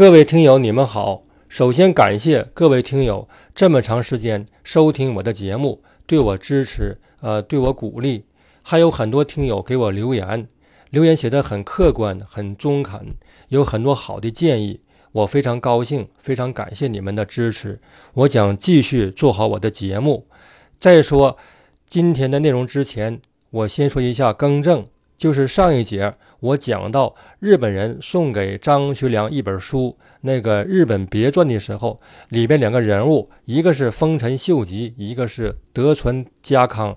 各位听友，你们好。首先感谢各位听友这么长时间收听我的节目，对我支持，呃，对我鼓励。还有很多听友给我留言，留言写得很客观、很中肯，有很多好的建议，我非常高兴，非常感谢你们的支持。我将继续做好我的节目。再说今天的内容之前，我先说一下更正，就是上一节我讲到日本人送给张学良一本书。那个日本别传的时候，里边两个人物，一个是丰臣秀吉，一个是德川家康。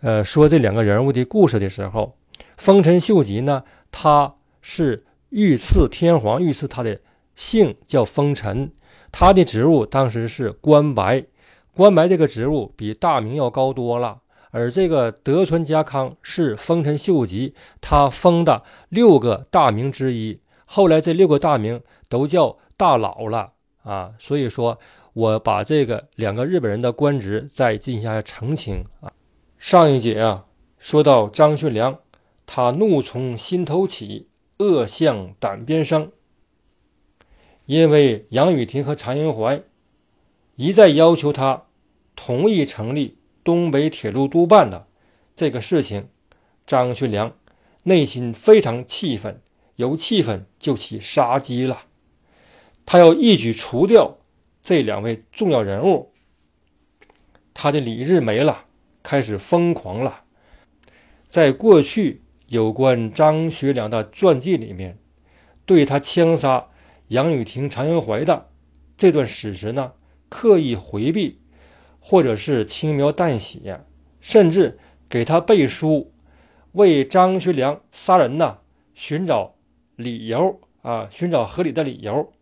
呃，说这两个人物的故事的时候，丰臣秀吉呢，他是御赐天皇，御赐他的姓叫丰臣，他的职务当时是关白，关白这个职务比大名要高多了。而这个德川家康是丰臣秀吉他封的六个大名之一，后来这六个大名。都叫大佬了啊，所以说我把这个两个日本人的官职再进行一下澄清啊。上一节啊，说到张学良，他怒从心头起，恶向胆边生，因为杨雨婷和常英怀一再要求他同意成立东北铁路督办的这个事情，张学良内心非常气愤，由气愤就起杀机了。他要一举除掉这两位重要人物，他的理智没了，开始疯狂了。在过去有关张学良的传记里面，对他枪杀杨雨婷、常英怀的这段史实呢，刻意回避，或者是轻描淡写，甚至给他背书，为张学良杀人呢寻找理由啊，寻找合理的理由。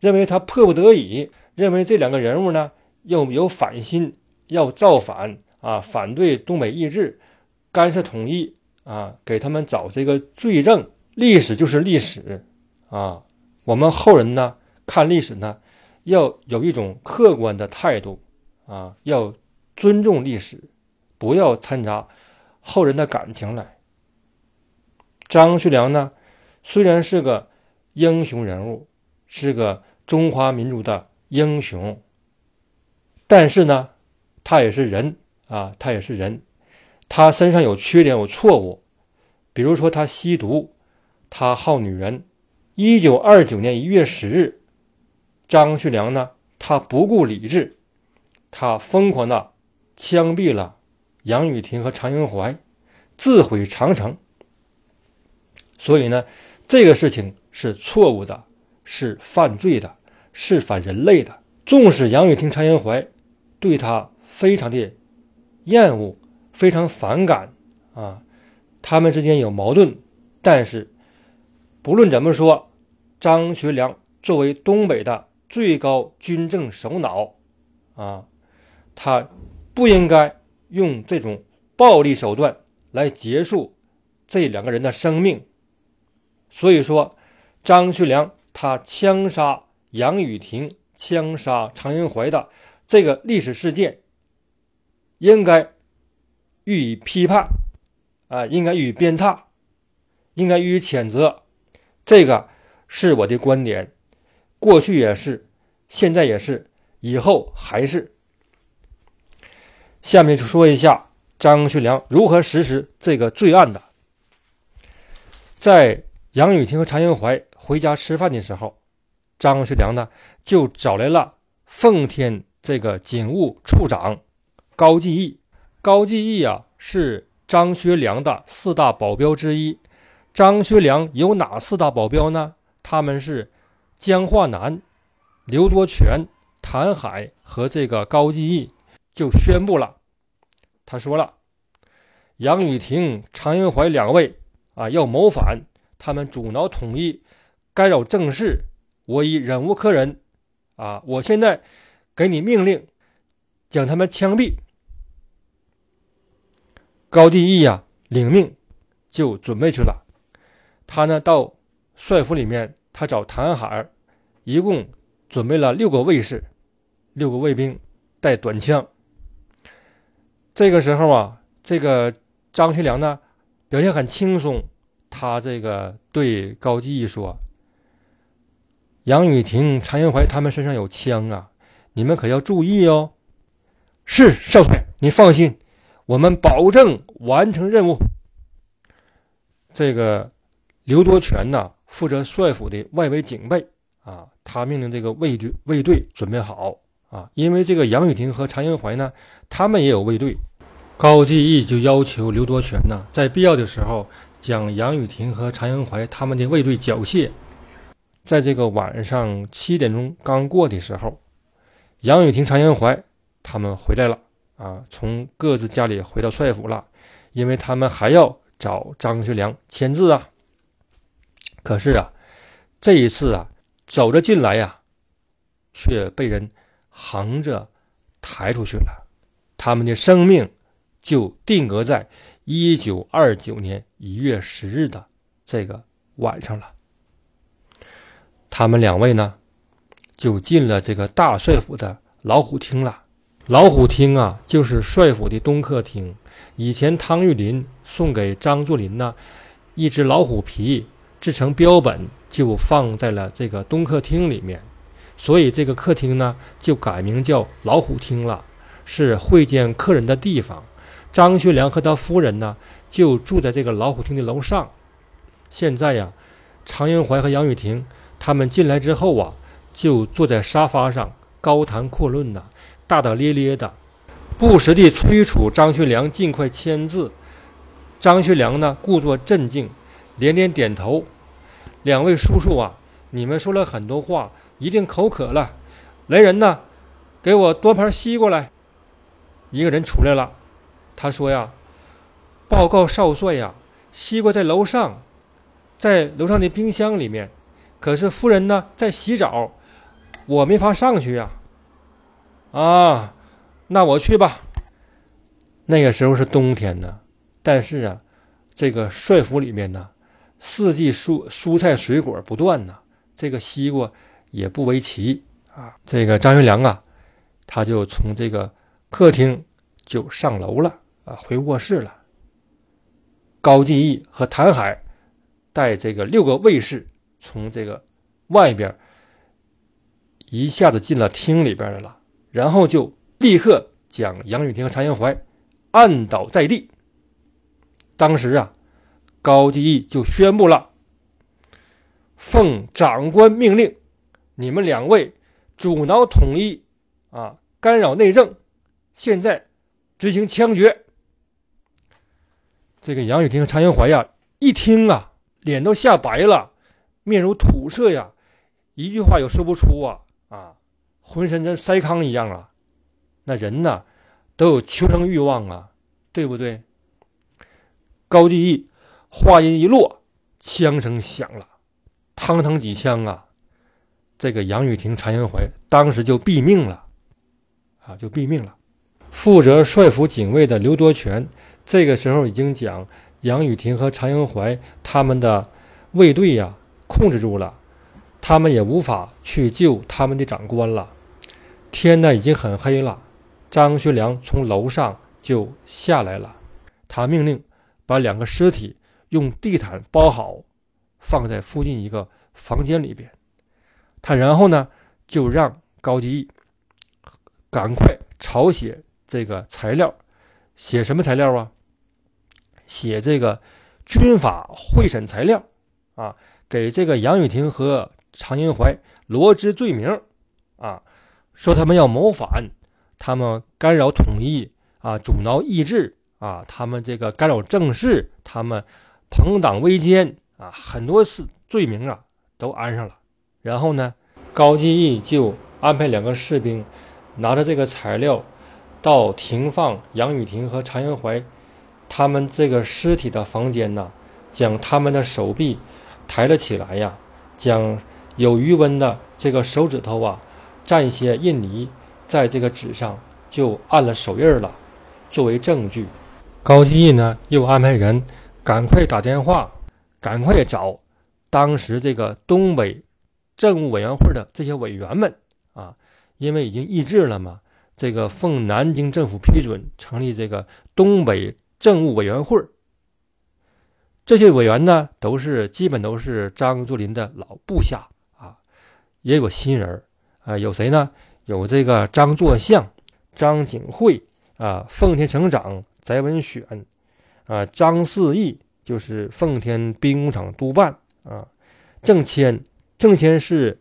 认为他迫不得已，认为这两个人物呢又有反心，要造反啊，反对东北易帜，干涉统一啊，给他们找这个罪证。历史就是历史啊，我们后人呢看历史呢，要有一种客观的态度啊，要尊重历史，不要掺杂后人的感情来。张学良呢，虽然是个英雄人物。是个中华民族的英雄，但是呢，他也是人啊，他也是人，他身上有缺点，有错误，比如说他吸毒，他好女人。一九二九年一月十日，张学良呢，他不顾理智，他疯狂的枪毙了杨雨婷和常英怀，自毁长城。所以呢，这个事情是错误的。是犯罪的，是反人类的。纵使杨雨婷、常英怀对他非常的厌恶，非常反感啊，他们之间有矛盾，但是不论怎么说，张学良作为东北的最高军政首脑啊，他不应该用这种暴力手段来结束这两个人的生命。所以说，张学良。他枪杀杨雨婷、枪杀常云怀的这个历史事件，应该予以批判，啊，应该予以鞭挞，应该予以谴责。这个是我的观点，过去也是，现在也是，以后还是。下面就说一下张学良如何实施这个罪案的，在。杨雨婷和常英怀回家吃饭的时候，张学良呢就找来了奉天这个警务处长高继义。高继义啊是张学良的四大保镖之一。张学良有哪四大保镖呢？他们是江化南、刘多全、谭海和这个高继义，就宣布了。他说了，杨雨婷、常云怀两位啊要谋反。他们阻挠统一，干扰政事，我已忍无可忍，啊！我现在给你命令，将他们枪毙。高第义呀，领命就准备去了。他呢，到帅府里面，他找谭海，一共准备了六个卫士，六个卫兵带短枪。这个时候啊，这个张学良呢，表现很轻松。他这个对高继义说：“杨雨婷、常云怀他们身上有枪啊，你们可要注意哦。是少帅，你放心，我们保证完成任务。这个刘多全呢，负责帅府的外围警备啊，他命令这个卫队卫队准备好啊，因为这个杨雨婷和常延怀呢，他们也有卫队。高继义就要求刘多全呢，在必要的时候将杨雨婷和常延怀他们的卫队缴械。在这个晚上七点钟刚过的时候，杨雨婷、常延怀他们回来了啊，从各自家里回到帅府了，因为他们还要找张学良签字啊。可是啊，这一次啊，走着进来呀，却被人横着抬出去了，他们的生命就定格在一九二九年一月十日的这个晚上了。他们两位呢，就进了这个大帅府的老虎厅了。老虎厅啊，就是帅府的东客厅。以前汤玉麟送给张作霖呢，一只老虎皮制成标本，就放在了这个东客厅里面。所以这个客厅呢，就改名叫老虎厅了，是会见客人的地方。张学良和他夫人呢，就住在这个老虎厅的楼上。现在呀，常延怀和杨雨婷。他们进来之后啊，就坐在沙发上高谈阔论呐，大大咧咧的，不时地催促张学良尽快签字。张学良呢，故作镇静，连连点头。两位叔叔啊，你们说了很多话，一定口渴了。来人呐，给我端盘西瓜来。一个人出来了，他说呀：“报告少帅呀，西瓜在楼上，在楼上的冰箱里面。”可是夫人呢，在洗澡，我没法上去呀。啊，那我去吧。那个时候是冬天呢，但是啊，这个帅府里面呢，四季蔬蔬菜水果不断呢，这个西瓜也不为奇啊。这个张学良啊，他就从这个客厅就上楼了啊，回卧室了。高继义和谭海带这个六个卫士。从这个外边一下子进了厅里边来了，然后就立刻将杨雨婷和常延怀按倒在地。当时啊，高继义就宣布了：“奉长官命令，你们两位阻挠统一啊，干扰内政，现在执行枪决。”这个杨雨婷和常延怀呀，一听啊，脸都吓白了。面如土色呀，一句话也说不出啊啊，浑身跟筛糠一样啊。那人呢，都有求生欲望啊，对不对？高继义话音一落，枪声响了，嘡嘡几枪啊！这个杨雨婷、常延怀当时就毙命了啊，就毙命了。负责帅府警卫的刘多全，这个时候已经将杨雨婷和常延怀他们的卫队呀。控制住了，他们也无法去救他们的长官了。天呢已经很黑了，张学良从楼上就下来了，他命令把两个尸体用地毯包好，放在附近一个房间里边。他然后呢就让高吉义赶快抄写这个材料，写什么材料啊？写这个军法会审材料啊。给这个杨雨婷和常延怀罗织罪名，啊，说他们要谋反，他们干扰统一啊，阻挠议制啊，他们这个干扰政事，他们朋党威奸啊，很多次罪名啊都安上了。然后呢，高继义就安排两个士兵拿着这个材料到停放杨雨婷和常延怀他们这个尸体的房间呢，将他们的手臂。抬了起来呀，将有余温的这个手指头啊，蘸一些印泥，在这个纸上就按了手印了，作为证据。高继义呢，又安排人赶快打电话，赶快找当时这个东北政务委员会的这些委员们啊，因为已经议制了嘛，这个奉南京政府批准成立这个东北政务委员会。这些委员呢，都是基本都是张作霖的老部下啊，也有新人啊，有谁呢？有这个张作相、张景惠啊，奉天省长翟文选啊，张四义就是奉天兵工厂督办啊，郑谦，郑谦是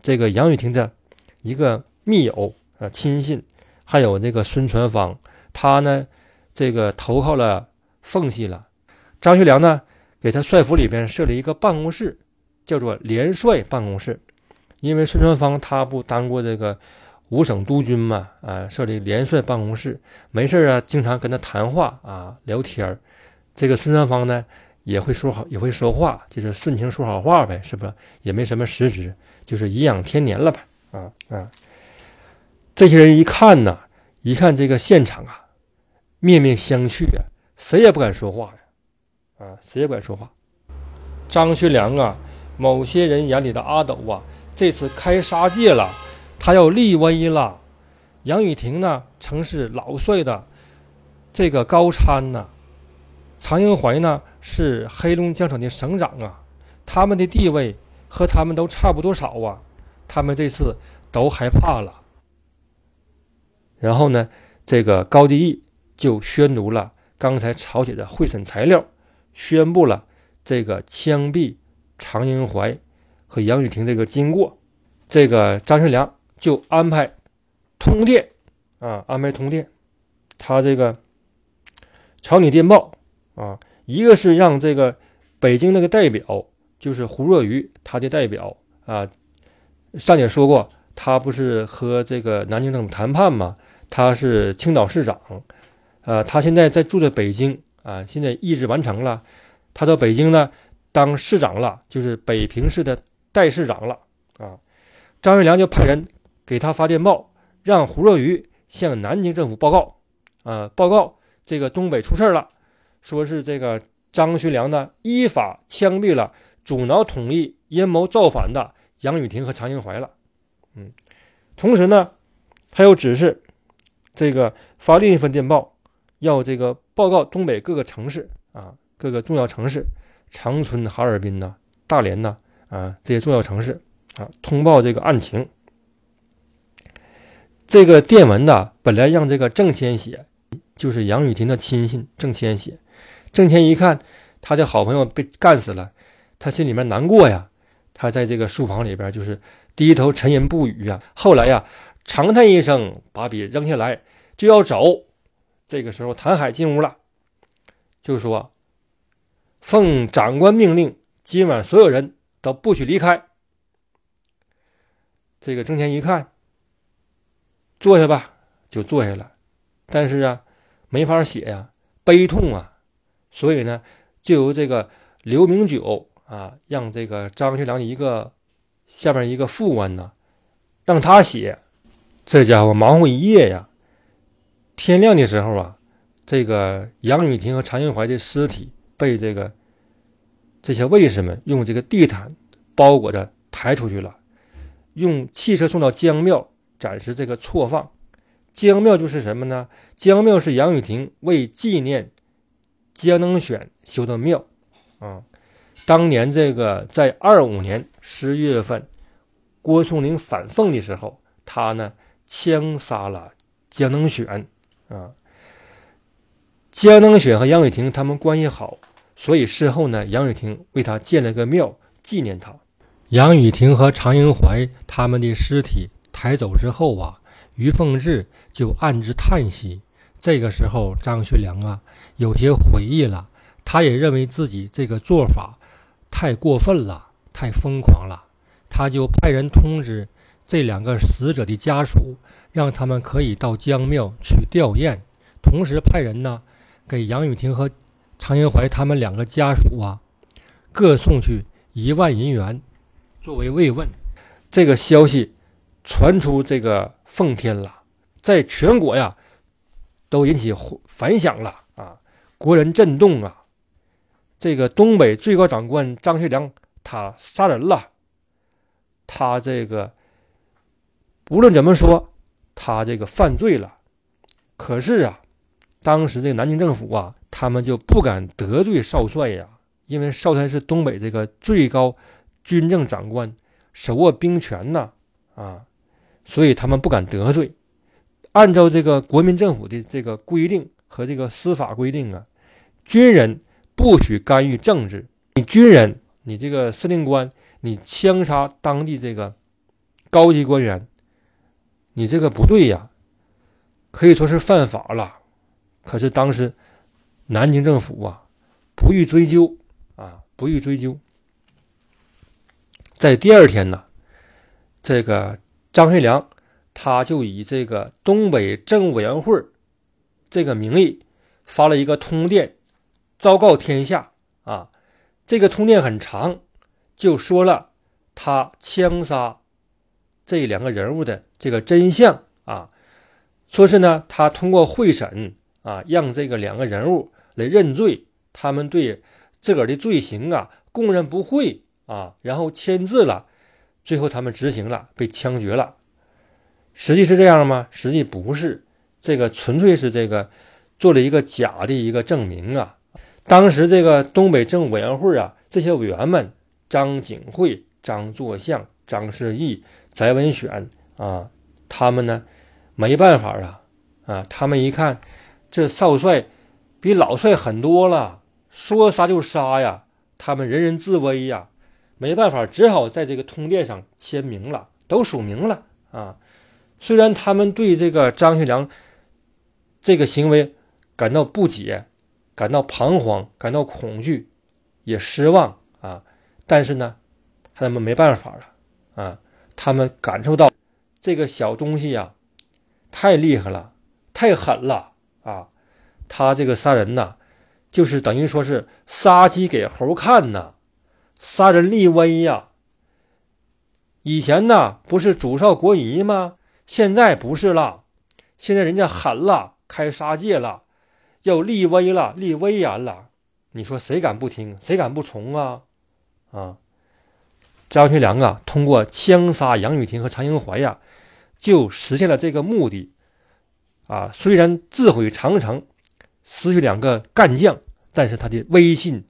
这个杨雨婷的一个密友啊亲信，还有那个孙传芳，他呢这个投靠了奉系了。张学良呢给他帅府里边设了一个办公室，叫做联帅办公室。因为孙传芳他不当过这个五省督军嘛，啊，设立联帅办公室，没事啊，经常跟他谈话啊，聊天。这个孙传芳呢也会说好，也会说话，就是顺情说好话呗，是不是？也没什么实质，就是颐养天年了呗，啊啊。这些人一看呢，一看这个现场啊，面面相觑啊，谁也不敢说话呀，啊，谁也不敢说话。张学良啊，某些人眼里的阿斗啊。这次开杀戒了，他要立威了。杨雨婷呢，曾是老帅的这个高参呐。常英怀呢，是黑龙江省的省长啊。他们的地位和他们都差不多少啊。他们这次都害怕了。然后呢，这个高第义就宣读了刚才朝写的会审材料，宣布了这个枪毙常英怀。和杨雨婷这个经过，这个张学良就安排通电啊，安排通电。他这个朝你电报啊，一个是让这个北京那个代表，就是胡若愚他的代表啊。上姐说过，他不是和这个南京政府谈判吗？他是青岛市长，呃，他现在在住在北京啊，现在议事完成了，他到北京呢当市长了，就是北平市的。代市长了啊，张学良就派人给他发电报，让胡若愚向南京政府报告啊，报告这个东北出事了，说是这个张学良呢依法枪毙了阻挠统一、阴谋造反的杨雨婷和常英怀了。嗯，同时呢，他又指示这个发另一份电报，要这个报告东北各个城市啊，各个重要城市，长春、哈尔滨呐，大连呐。啊，这些重要城市啊，通报这个案情。这个电文呢，本来让这个郑谦写，就是杨雨婷的亲信郑谦写。郑谦一看他的好朋友被干死了，他心里面难过呀。他在这个书房里边就是低头沉吟不语啊。后来呀，长叹一声，把笔扔下来就要走。这个时候，谭海进屋了，就说：“奉长官命令，今晚所有人。”都不许离开。这个郑谦一看，坐下吧，就坐下了。但是啊，没法写呀，悲痛啊，所以呢，就由这个刘明九啊，让这个张学良一个下边一个副官呢，让他写。这家伙忙活一夜呀，天亮的时候啊，这个杨雨婷和常云怀的尸体被这个。这些卫士们用这个地毯包裹着抬出去了，用汽车送到江庙，暂时这个错放。江庙就是什么呢？江庙是杨雨婷为纪念江能选修的庙啊。当年这个在二五年十一月份，郭松龄反奉的时候，他呢枪杀了江能选啊。江登雪和杨雨婷他们关系好。所以事后呢，杨雨婷为他建了个庙纪念他。杨雨婷和常英怀他们的尸体抬走之后啊，于凤至就暗自叹息。这个时候，张学良啊有些悔意了，他也认为自己这个做法太过分了，太疯狂了。他就派人通知这两个死者的家属，让他们可以到江庙去吊唁，同时派人呢给杨雨婷和。常云怀他们两个家属啊，各送去一万银元作为慰问。这个消息传出这个奉天了，在全国呀都引起反响了啊，国人震动啊。这个东北最高长官张学良他杀人了，他这个无论怎么说，他这个犯罪了。可是啊，当时这个南京政府啊。他们就不敢得罪少帅呀，因为少帅是东北这个最高军政长官，手握兵权呐，啊，所以他们不敢得罪。按照这个国民政府的这个规定和这个司法规定啊，军人不许干预政治。你军人，你这个司令官，你枪杀当地这个高级官员，你这个不对呀，可以说是犯法了。可是当时南京政府啊，不予追究啊，不予追究。在第二天呢，这个张学良他就以这个东北政务委员会这个名义发了一个通电，昭告天下啊。这个通电很长，就说了他枪杀这两个人物的这个真相啊，说是呢，他通过会审啊，让这个两个人物来认罪，他们对自个儿的罪行啊供认不讳。啊，然后签字了，最后他们执行了，被枪决了。实际是这样吗？实际不是，这个纯粹是这个做了一个假的一个证明啊。当时这个东北政务委员会啊，这些委员们，张景惠、张作相、张世义、翟文选啊，他们呢没办法啊啊，他们一看这少帅比老帅狠多了，说杀就杀呀，他们人人自危呀。没办法，只好在这个通电上签名了，都署名了啊。虽然他们对这个张学良这个行为感到不解、感到彷徨、感到恐惧，也失望啊，但是呢，他们没办法了啊。他们感受到这个小东西呀，太厉害了，太狠了啊！他这个杀人呐，就是等于说是杀鸡给猴看呐。杀人立威呀！以前呢不是主少国疑吗？现在不是了，现在人家狠了，开杀戒了，要立威了，立威严了。你说谁敢不听？谁敢不从啊？啊！张学良啊，通过枪杀杨雨婷和常英怀呀，就实现了这个目的。啊，虽然自毁长城，失去两个干将，但是他的威信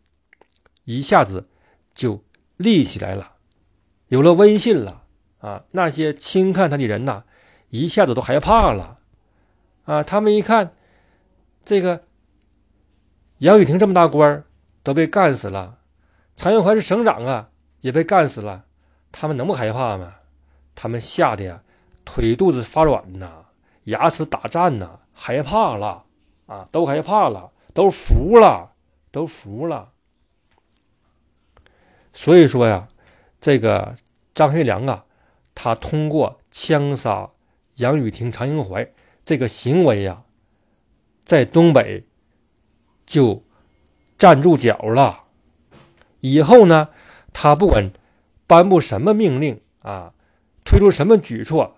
一下子。就立起来了，有了威信了啊！那些轻看他的人呐，一下子都害怕了啊！他们一看，这个杨雨婷这么大官都被干死了，常永怀是省长啊，也被干死了，他们能不害怕吗？他们吓得呀，腿肚子发软呐，牙齿打颤呐，害怕了啊，都害怕了，都服了，都服了。所以说呀，这个张学良啊，他通过枪杀杨雨婷、常英怀这个行为呀，在东北就站住脚了。以后呢，他不管颁布什么命令啊，推出什么举措，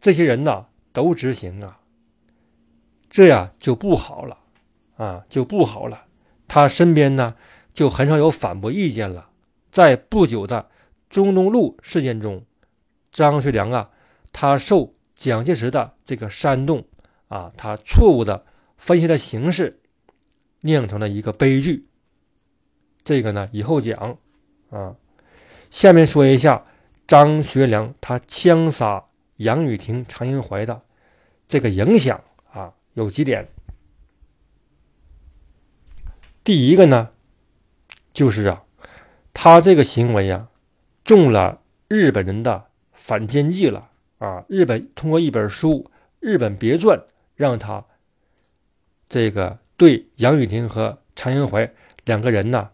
这些人呢都执行啊。这样就不好了啊，就不好了。他身边呢就很少有反驳意见了。在不久的中东路事件中，张学良啊，他受蒋介石的这个煽动啊，他错误的分析的形势，酿成了一个悲剧。这个呢，以后讲啊。下面说一下张学良他枪杀杨雨婷、常英怀的这个影响啊，有几点。第一个呢，就是啊。他这个行为呀，中了日本人的反间计了啊！日本通过一本书《日本别传》，让他这个对杨雨婷和常英怀两个人呢，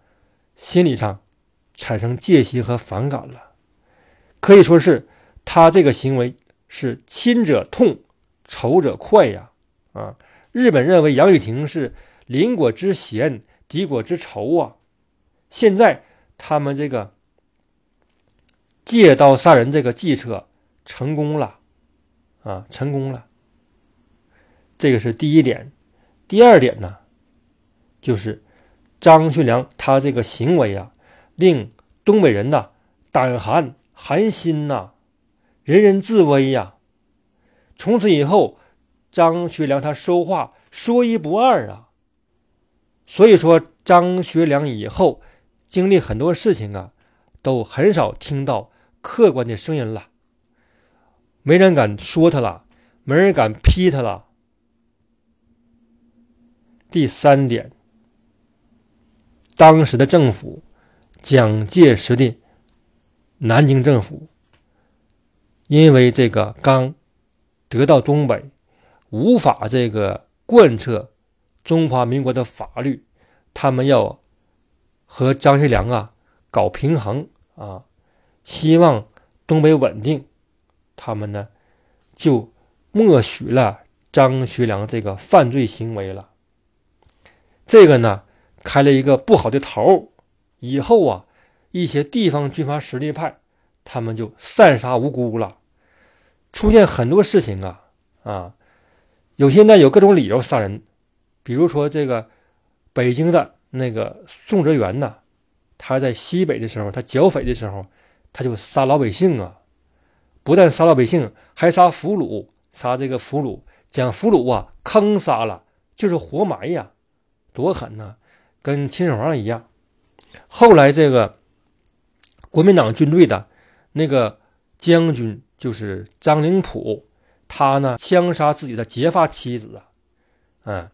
心理上产生戒心和反感了。可以说是他这个行为是亲者痛，仇者快呀！啊，日本认为杨雨婷是邻国之嫌，敌国之仇啊！现在。他们这个借刀杀人这个计策成功了，啊，成功了。这个是第一点。第二点呢，就是张学良他这个行为啊，令东北人呐胆寒寒心呐，人人自危呀。从此以后，张学良他说话说一不二啊。所以说，张学良以后。经历很多事情啊，都很少听到客观的声音了，没人敢说他了，没人敢批他了。第三点，当时的政府，蒋介石的南京政府，因为这个刚得到东北，无法这个贯彻中华民国的法律，他们要和张学良啊搞平衡啊，希望东北稳定，他们呢就默许了张学良这个犯罪行为了。这个呢，开了一个不好的头以后啊，一些地方军阀实力派，他们就散杀无辜了，出现很多事情啊啊，有些呢有各种理由杀人，比如说这个北京的那个宋哲元呐，他在西北的时候，他剿匪的时候，他就杀老百姓啊，不但杀老百姓，还杀俘虏，杀这个俘虏，将俘虏啊坑杀了，就是活埋呀。多狠呐，跟秦始皇一样。后来这个国民党军队的那个将军就是张灵甫，他呢枪杀自己的结发妻子啊，嗯，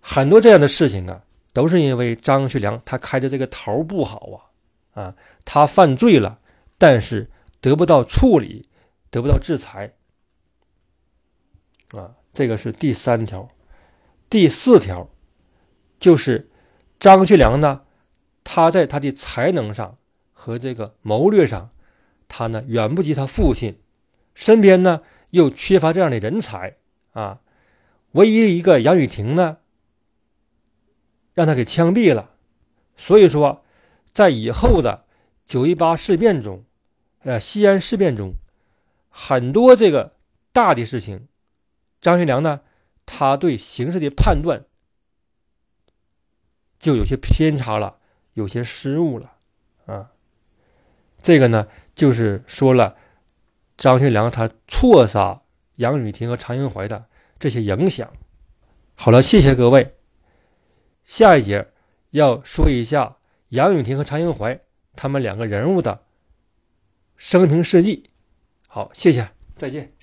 很多这样的事情啊，都是因为张学良他开的这个头不好啊，啊，他犯罪了，但是得不到处理，得不到制裁，啊，这个是第三条，第四条。就是张学良呢，他在他的才能上和这个谋略上，他呢远不及他父亲，身边呢又缺乏这样的人才啊。唯一一个杨雨婷呢，让他给枪毙了。所以说，在以后的九一八事变中，呃，西安事变中，很多这个大的事情，张学良呢，他对形势的判断。就有些偏差了，有些失误了，啊，这个呢，就是说了张学良他错杀杨雨婷和常英怀的这些影响。好了，谢谢各位。下一节要说一下杨雨婷和常英怀他们两个人物的生平事迹。好，谢谢，再见。